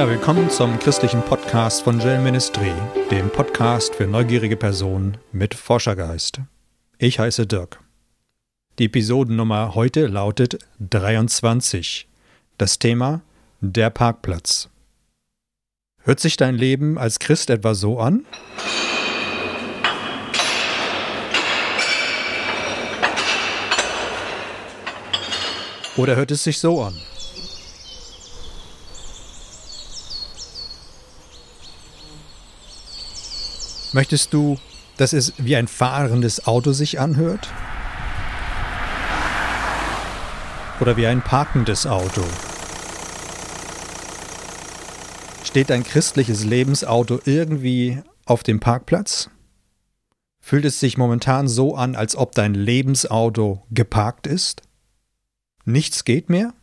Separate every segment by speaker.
Speaker 1: Ja, willkommen zum christlichen Podcast von Gel Ministry, dem Podcast für neugierige Personen mit Forschergeist. Ich heiße Dirk. Die Episodennummer heute lautet 23. Das Thema Der Parkplatz. Hört sich dein Leben als Christ etwa so an? Oder hört es sich so an? Möchtest du, dass es wie ein fahrendes Auto sich anhört? Oder wie ein parkendes Auto? Steht dein christliches Lebensauto irgendwie auf dem Parkplatz? Fühlt es sich momentan so an, als ob dein Lebensauto geparkt ist? Nichts geht mehr?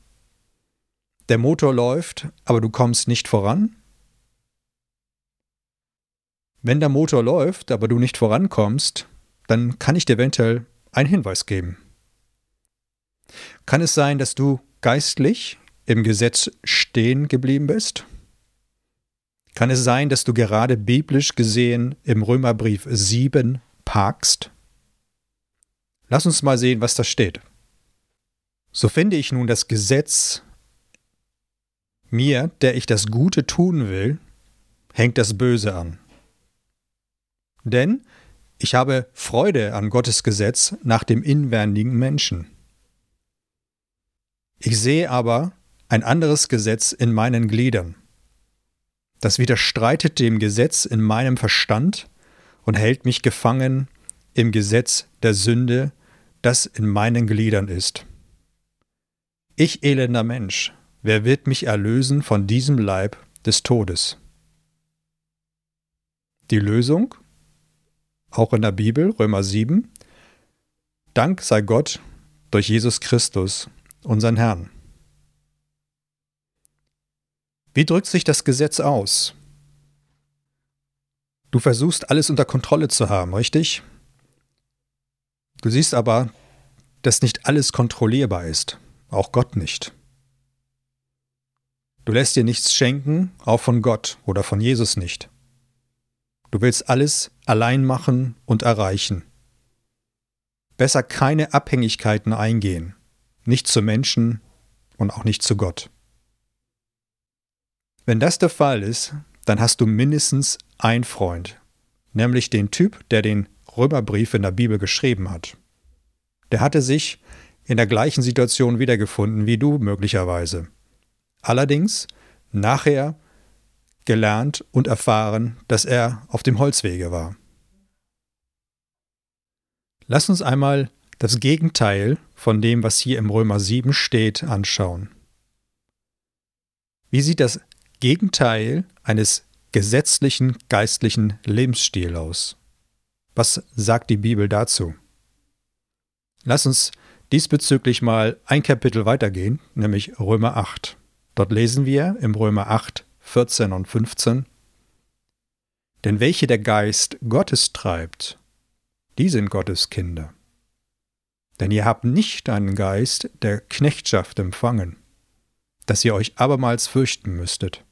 Speaker 1: Der Motor läuft, aber du kommst nicht voran? Wenn der Motor läuft, aber du nicht vorankommst, dann kann ich dir eventuell einen Hinweis geben. Kann es sein, dass du geistlich im Gesetz stehen geblieben bist? Kann es sein, dass du gerade biblisch gesehen im Römerbrief 7 parkst? Lass uns mal sehen, was da steht. So finde ich nun das Gesetz, mir, der ich das Gute tun will, hängt das Böse an. Denn ich habe Freude an Gottes Gesetz nach dem inwendigen Menschen. Ich sehe aber ein anderes Gesetz in meinen Gliedern. Das widerstreitet dem Gesetz in meinem Verstand und hält mich gefangen im Gesetz der Sünde, das in meinen Gliedern ist. Ich elender Mensch, wer wird mich erlösen von diesem Leib des Todes? Die Lösung? Auch in der Bibel, Römer 7. Dank sei Gott durch Jesus Christus, unseren Herrn. Wie drückt sich das Gesetz aus? Du versuchst alles unter Kontrolle zu haben, richtig? Du siehst aber, dass nicht alles kontrollierbar ist, auch Gott nicht. Du lässt dir nichts schenken, auch von Gott oder von Jesus nicht. Du willst alles allein machen und erreichen. Besser keine Abhängigkeiten eingehen, nicht zu Menschen und auch nicht zu Gott. Wenn das der Fall ist, dann hast du mindestens einen Freund, nämlich den Typ, der den Römerbrief in der Bibel geschrieben hat. Der hatte sich in der gleichen Situation wiedergefunden wie du möglicherweise. Allerdings nachher gelernt und erfahren, dass er auf dem Holzwege war. Lass uns einmal das Gegenteil von dem, was hier im Römer 7 steht, anschauen. Wie sieht das Gegenteil eines gesetzlichen geistlichen Lebensstils aus? Was sagt die Bibel dazu? Lass uns diesbezüglich mal ein Kapitel weitergehen, nämlich Römer 8. Dort lesen wir im Römer 8, 14 und 15. Denn welche der Geist Gottes treibt, die sind Gottes Kinder. Denn ihr habt nicht einen Geist der Knechtschaft empfangen, dass ihr euch abermals fürchten müsstet,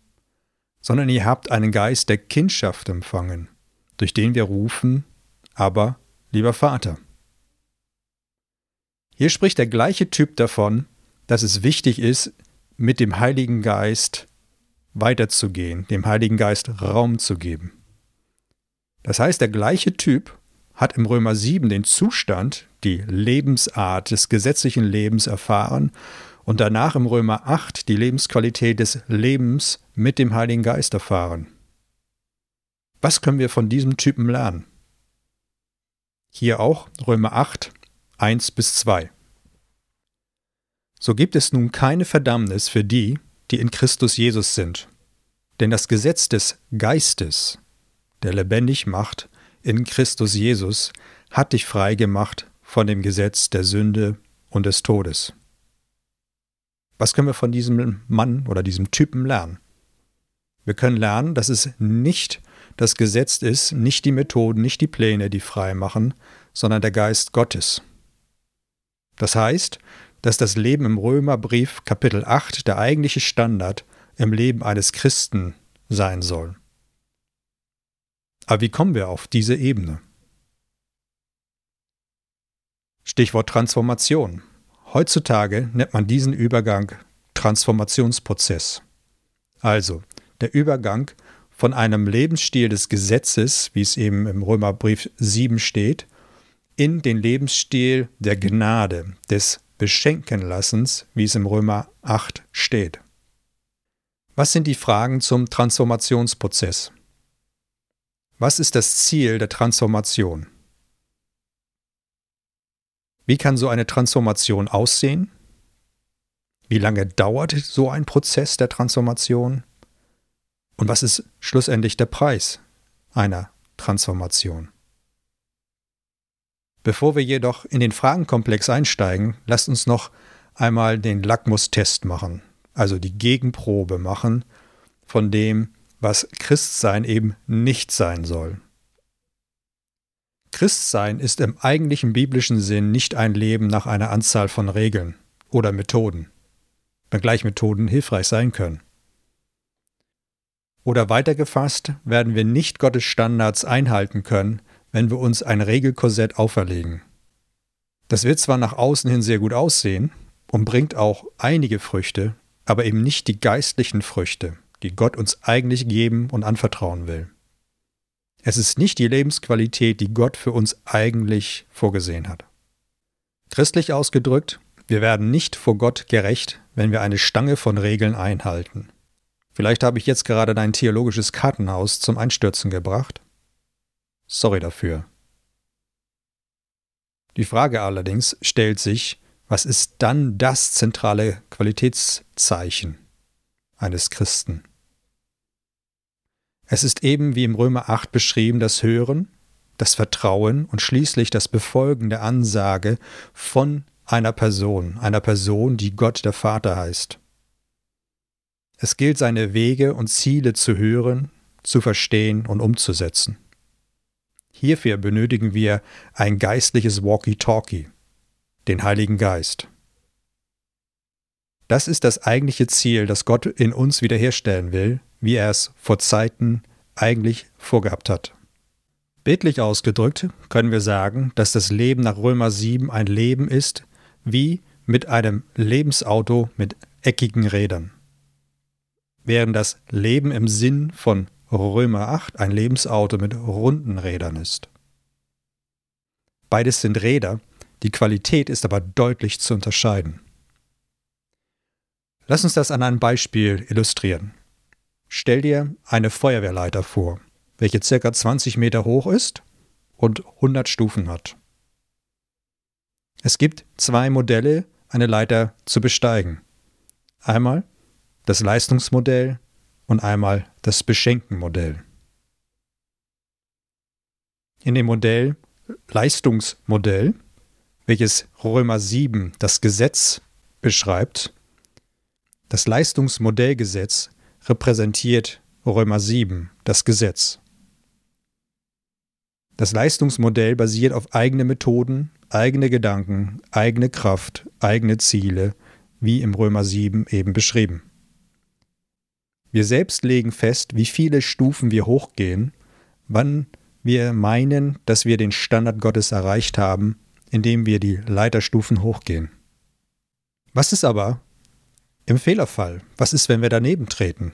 Speaker 1: sondern ihr habt einen Geist der Kindschaft empfangen, durch den wir rufen, aber lieber Vater. Hier spricht der gleiche Typ davon, dass es wichtig ist, mit dem Heiligen Geist weiterzugehen, dem Heiligen Geist Raum zu geben. Das heißt, der gleiche Typ hat im Römer 7 den Zustand, die Lebensart des gesetzlichen Lebens erfahren und danach im Römer 8 die Lebensqualität des Lebens mit dem Heiligen Geist erfahren. Was können wir von diesem Typen lernen? Hier auch Römer 8, 1 bis 2. So gibt es nun keine Verdammnis für die, die in Christus Jesus sind. Denn das Gesetz des Geistes, der lebendig macht in Christus Jesus, hat dich frei gemacht von dem Gesetz der Sünde und des Todes. Was können wir von diesem Mann oder diesem Typen lernen? Wir können lernen, dass es nicht das Gesetz ist, nicht die Methoden, nicht die Pläne, die frei machen, sondern der Geist Gottes. Das heißt, dass das Leben im Römerbrief Kapitel 8 der eigentliche Standard im Leben eines Christen sein soll. Aber wie kommen wir auf diese Ebene? Stichwort Transformation. Heutzutage nennt man diesen Übergang Transformationsprozess. Also der Übergang von einem Lebensstil des Gesetzes, wie es eben im Römerbrief 7 steht, in den Lebensstil der Gnade, des Beschenkenlassens, wie es im Römer 8 steht. Was sind die Fragen zum Transformationsprozess? Was ist das Ziel der Transformation? Wie kann so eine Transformation aussehen? Wie lange dauert so ein Prozess der Transformation? Und was ist schlussendlich der Preis einer Transformation? Bevor wir jedoch in den Fragenkomplex einsteigen, lasst uns noch einmal den Lackmustest machen, also die Gegenprobe machen von dem, was Christsein eben nicht sein soll. Christsein ist im eigentlichen biblischen Sinn nicht ein Leben nach einer Anzahl von Regeln oder Methoden, wenngleich Methoden hilfreich sein können. Oder weitergefasst werden wir nicht Gottes Standards einhalten können, wenn wir uns ein Regelkorsett auferlegen. Das wird zwar nach außen hin sehr gut aussehen und bringt auch einige Früchte, aber eben nicht die geistlichen Früchte, die Gott uns eigentlich geben und anvertrauen will. Es ist nicht die Lebensqualität, die Gott für uns eigentlich vorgesehen hat. Christlich ausgedrückt, wir werden nicht vor Gott gerecht, wenn wir eine Stange von Regeln einhalten. Vielleicht habe ich jetzt gerade dein theologisches Kartenhaus zum Einstürzen gebracht, Sorry dafür. Die Frage allerdings stellt sich, was ist dann das zentrale Qualitätszeichen eines Christen? Es ist eben wie im Römer 8 beschrieben das Hören, das Vertrauen und schließlich das Befolgen der Ansage von einer Person, einer Person, die Gott der Vater heißt. Es gilt seine Wege und Ziele zu hören, zu verstehen und umzusetzen. Hierfür benötigen wir ein geistliches Walkie-Talkie, den Heiligen Geist. Das ist das eigentliche Ziel, das Gott in uns wiederherstellen will, wie er es vor Zeiten eigentlich vorgehabt hat. Bildlich ausgedrückt können wir sagen, dass das Leben nach Römer 7 ein Leben ist, wie mit einem Lebensauto mit eckigen Rädern. Während das Leben im Sinn von Römer 8 ein Lebensauto mit runden Rädern ist. Beides sind Räder, die Qualität ist aber deutlich zu unterscheiden. Lass uns das an einem Beispiel illustrieren. Stell dir eine Feuerwehrleiter vor, welche ca. 20 Meter hoch ist und 100 Stufen hat. Es gibt zwei Modelle, eine Leiter zu besteigen. Einmal das Leistungsmodell und einmal das Beschenkenmodell. In dem Modell Leistungsmodell, welches Römer 7 das Gesetz beschreibt, das Leistungsmodellgesetz repräsentiert Römer 7 das Gesetz. Das Leistungsmodell basiert auf eigene Methoden, eigene Gedanken, eigene Kraft, eigene Ziele, wie im Römer 7 eben beschrieben. Wir selbst legen fest, wie viele Stufen wir hochgehen, wann wir meinen, dass wir den Standard Gottes erreicht haben, indem wir die Leiterstufen hochgehen. Was ist aber im Fehlerfall? Was ist, wenn wir daneben treten?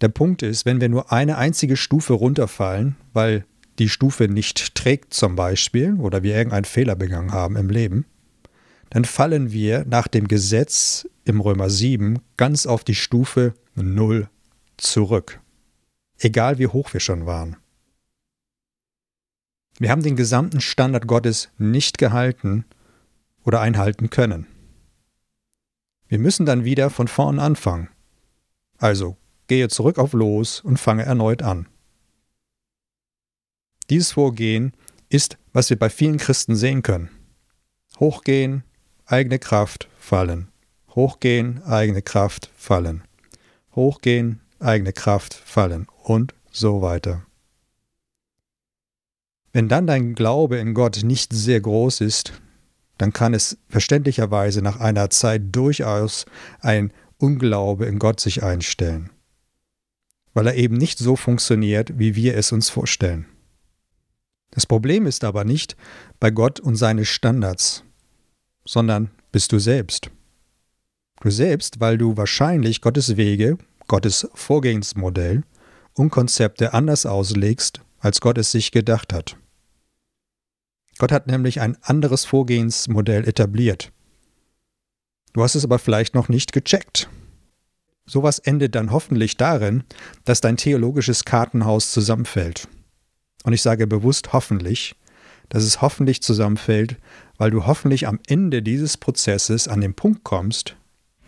Speaker 1: Der Punkt ist, wenn wir nur eine einzige Stufe runterfallen, weil die Stufe nicht trägt zum Beispiel oder wir irgendeinen Fehler begangen haben im Leben, dann fallen wir nach dem Gesetz im Römer 7 ganz auf die Stufe 0 zurück. Egal wie hoch wir schon waren. Wir haben den gesamten Standard Gottes nicht gehalten oder einhalten können. Wir müssen dann wieder von vorn anfangen. Also gehe zurück auf Los und fange erneut an. Dieses Vorgehen ist, was wir bei vielen Christen sehen können. Hochgehen, eigene Kraft, fallen. Hochgehen, eigene Kraft, fallen. Hochgehen, eigene Kraft, fallen. Und so weiter. Wenn dann dein Glaube in Gott nicht sehr groß ist, dann kann es verständlicherweise nach einer Zeit durchaus ein Unglaube in Gott sich einstellen, weil er eben nicht so funktioniert, wie wir es uns vorstellen. Das Problem ist aber nicht bei Gott und seine Standards, sondern bist du selbst. Du selbst, weil du wahrscheinlich Gottes Wege, Gottes Vorgehensmodell und Konzepte anders auslegst, als Gott es sich gedacht hat. Gott hat nämlich ein anderes Vorgehensmodell etabliert. Du hast es aber vielleicht noch nicht gecheckt. Sowas endet dann hoffentlich darin, dass dein theologisches Kartenhaus zusammenfällt. Und ich sage bewusst hoffentlich, dass es hoffentlich zusammenfällt, weil du hoffentlich am Ende dieses Prozesses an den Punkt kommst,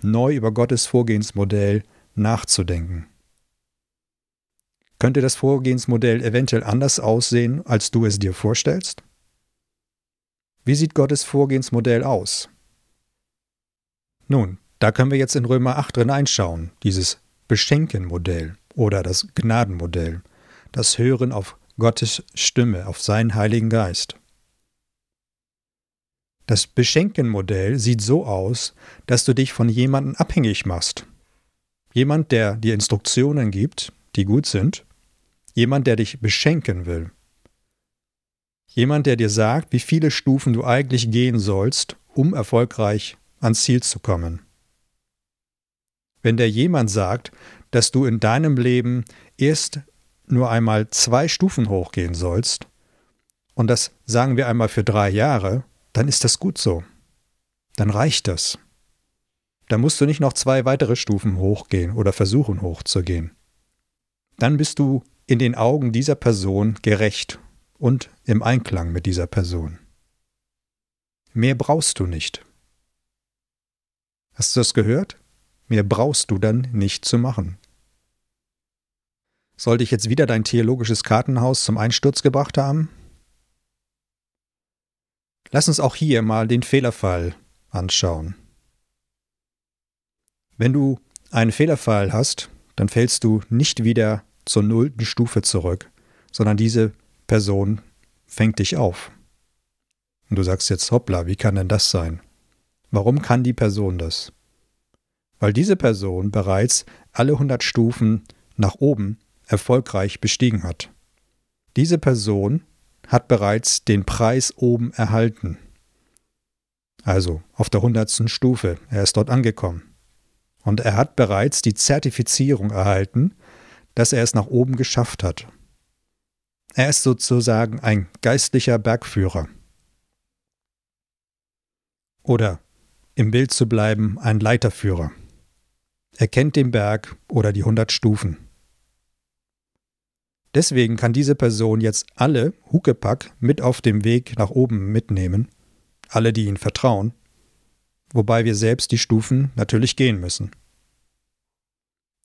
Speaker 1: neu über Gottes Vorgehensmodell nachzudenken. Könnte das Vorgehensmodell eventuell anders aussehen, als du es dir vorstellst? Wie sieht Gottes Vorgehensmodell aus? Nun, da können wir jetzt in Römer 8 drin einschauen, dieses Beschenkenmodell oder das Gnadenmodell, das Hören auf Gottes Stimme, auf seinen Heiligen Geist. Das Beschenkenmodell sieht so aus, dass du dich von jemandem abhängig machst. Jemand, der dir Instruktionen gibt, die gut sind. Jemand, der dich beschenken will. Jemand, der dir sagt, wie viele Stufen du eigentlich gehen sollst, um erfolgreich ans Ziel zu kommen. Wenn der jemand sagt, dass du in deinem Leben erst nur einmal zwei Stufen hochgehen sollst, und das sagen wir einmal für drei Jahre, dann ist das gut so. Dann reicht das. Da musst du nicht noch zwei weitere Stufen hochgehen oder versuchen hochzugehen. Dann bist du in den Augen dieser Person gerecht und im Einklang mit dieser Person. Mehr brauchst du nicht. Hast du das gehört? Mehr brauchst du dann nicht zu machen. Sollte ich jetzt wieder dein theologisches Kartenhaus zum Einsturz gebracht haben? Lass uns auch hier mal den Fehlerfall anschauen. Wenn du einen Fehlerfall hast, dann fällst du nicht wieder zur nullten Stufe zurück, sondern diese Person fängt dich auf. Und du sagst jetzt, hoppla, wie kann denn das sein? Warum kann die Person das? Weil diese Person bereits alle 100 Stufen nach oben erfolgreich bestiegen hat. Diese Person hat bereits den Preis oben erhalten. Also auf der hundertsten Stufe. Er ist dort angekommen. Und er hat bereits die Zertifizierung erhalten, dass er es nach oben geschafft hat. Er ist sozusagen ein geistlicher Bergführer. Oder, im Bild zu bleiben, ein Leiterführer. Er kennt den Berg oder die hundert Stufen. Deswegen kann diese Person jetzt alle Huckepack mit auf dem Weg nach oben mitnehmen, alle, die ihm vertrauen, wobei wir selbst die Stufen natürlich gehen müssen.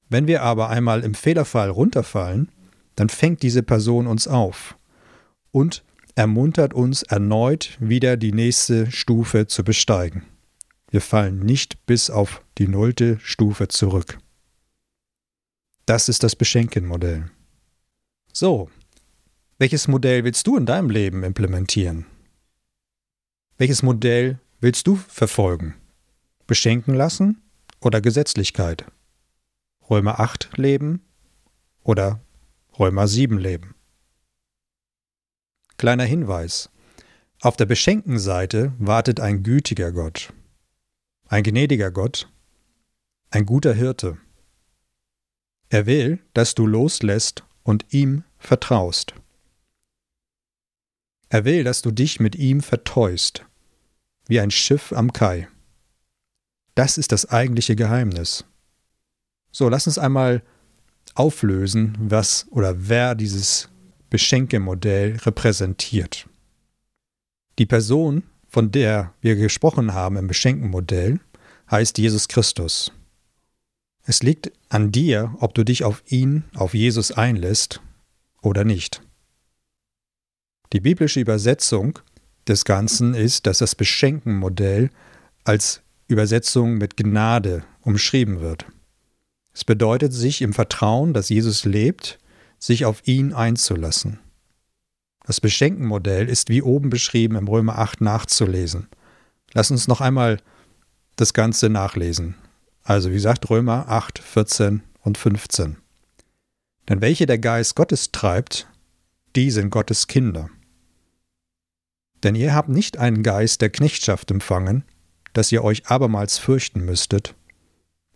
Speaker 1: Wenn wir aber einmal im Fehlerfall runterfallen, dann fängt diese Person uns auf und ermuntert uns erneut wieder die nächste Stufe zu besteigen. Wir fallen nicht bis auf die nullte Stufe zurück. Das ist das Beschenkenmodell. So, welches Modell willst du in deinem Leben implementieren? Welches Modell willst du verfolgen? Beschenken lassen oder Gesetzlichkeit? Römer 8 leben oder Römer 7 leben? Kleiner Hinweis. Auf der beschenkten Seite wartet ein gütiger Gott, ein gnädiger Gott, ein guter Hirte. Er will, dass du loslässt und ihm vertraust. Er will, dass du dich mit ihm verteust, wie ein Schiff am Kai. Das ist das eigentliche Geheimnis. So, lass uns einmal auflösen, was oder wer dieses Beschenkemodell repräsentiert. Die Person, von der wir gesprochen haben im Beschenkenmodell, heißt Jesus Christus. Es liegt an dir, ob du dich auf ihn, auf Jesus einlässt oder nicht. Die biblische Übersetzung des Ganzen ist, dass das Beschenkenmodell als Übersetzung mit Gnade umschrieben wird. Es bedeutet, sich im Vertrauen, dass Jesus lebt, sich auf ihn einzulassen. Das Beschenkenmodell ist wie oben beschrieben im Römer 8 nachzulesen. Lass uns noch einmal das Ganze nachlesen. Also wie gesagt, Römer 8, 14 und 15. Denn welche der Geist Gottes treibt, die sind Gottes Kinder. Denn ihr habt nicht einen Geist der Knechtschaft empfangen, dass ihr euch abermals fürchten müsstet,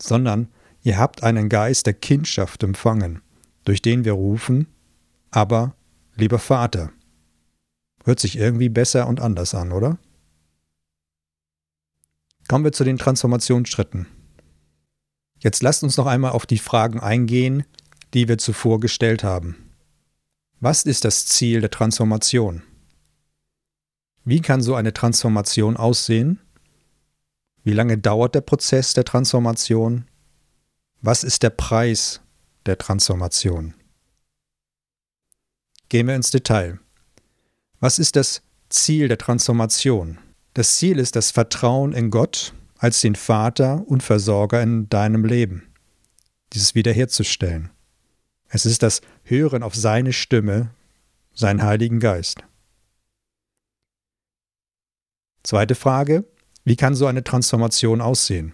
Speaker 1: sondern ihr habt einen Geist der Kindschaft empfangen, durch den wir rufen, aber, lieber Vater. Hört sich irgendwie besser und anders an, oder? Kommen wir zu den Transformationsschritten. Jetzt lasst uns noch einmal auf die Fragen eingehen, die wir zuvor gestellt haben. Was ist das Ziel der Transformation? Wie kann so eine Transformation aussehen? Wie lange dauert der Prozess der Transformation? Was ist der Preis der Transformation? Gehen wir ins Detail. Was ist das Ziel der Transformation? Das Ziel ist das Vertrauen in Gott als den Vater und Versorger in deinem Leben. Dieses wiederherzustellen. Es ist das Hören auf seine Stimme, seinen Heiligen Geist. Zweite Frage, wie kann so eine Transformation aussehen?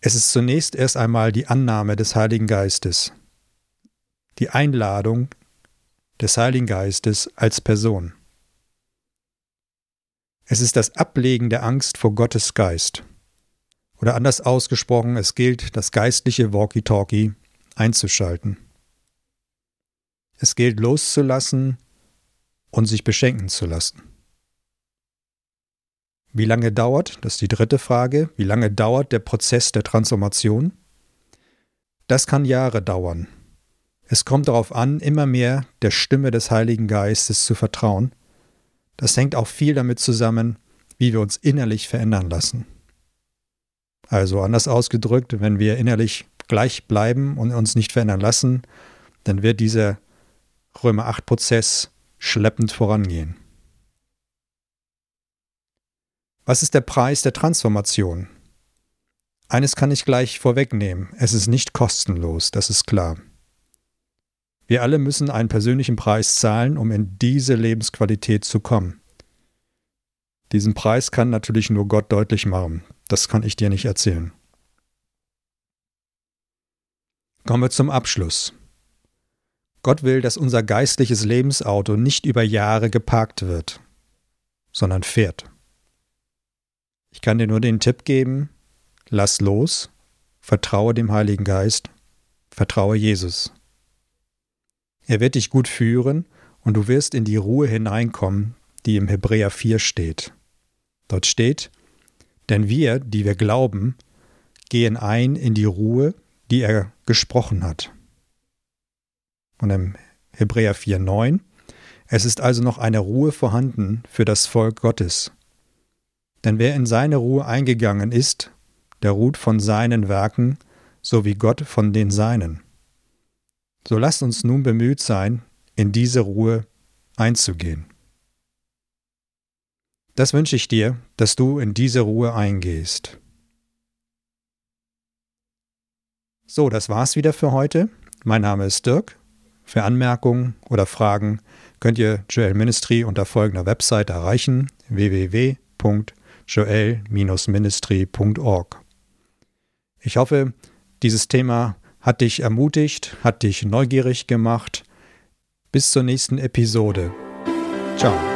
Speaker 1: Es ist zunächst erst einmal die Annahme des Heiligen Geistes, die Einladung des Heiligen Geistes als Person. Es ist das Ablegen der Angst vor Gottes Geist. Oder anders ausgesprochen, es gilt, das geistliche Walkie-Talkie einzuschalten. Es gilt loszulassen und sich beschenken zu lassen. Wie lange dauert, das ist die dritte Frage, wie lange dauert der Prozess der Transformation? Das kann Jahre dauern. Es kommt darauf an, immer mehr der Stimme des Heiligen Geistes zu vertrauen. Das hängt auch viel damit zusammen, wie wir uns innerlich verändern lassen. Also anders ausgedrückt, wenn wir innerlich gleich bleiben und uns nicht verändern lassen, dann wird dieser Römer 8 Prozess schleppend vorangehen. Was ist der Preis der Transformation? Eines kann ich gleich vorwegnehmen, es ist nicht kostenlos, das ist klar. Wir alle müssen einen persönlichen Preis zahlen, um in diese Lebensqualität zu kommen. Diesen Preis kann natürlich nur Gott deutlich machen, das kann ich dir nicht erzählen. Kommen wir zum Abschluss. Gott will, dass unser geistliches Lebensauto nicht über Jahre geparkt wird, sondern fährt. Ich kann dir nur den Tipp geben, lass los, vertraue dem Heiligen Geist, vertraue Jesus. Er wird dich gut führen und du wirst in die Ruhe hineinkommen, die im Hebräer 4 steht. Dort steht, denn wir, die wir glauben, gehen ein in die Ruhe, die er gesprochen hat. Und im Hebräer 4,9 Es ist also noch eine Ruhe vorhanden für das Volk Gottes. Denn wer in seine Ruhe eingegangen ist, der ruht von seinen Werken, so wie Gott von den Seinen. So lasst uns nun bemüht sein, in diese Ruhe einzugehen. Das wünsche ich dir, dass du in diese Ruhe eingehst. So, das war's wieder für heute. Mein Name ist Dirk für Anmerkungen oder Fragen könnt ihr Joel Ministry unter folgender Website erreichen: www.joel-ministry.org. Ich hoffe, dieses Thema hat dich ermutigt, hat dich neugierig gemacht. Bis zur nächsten Episode. Ciao.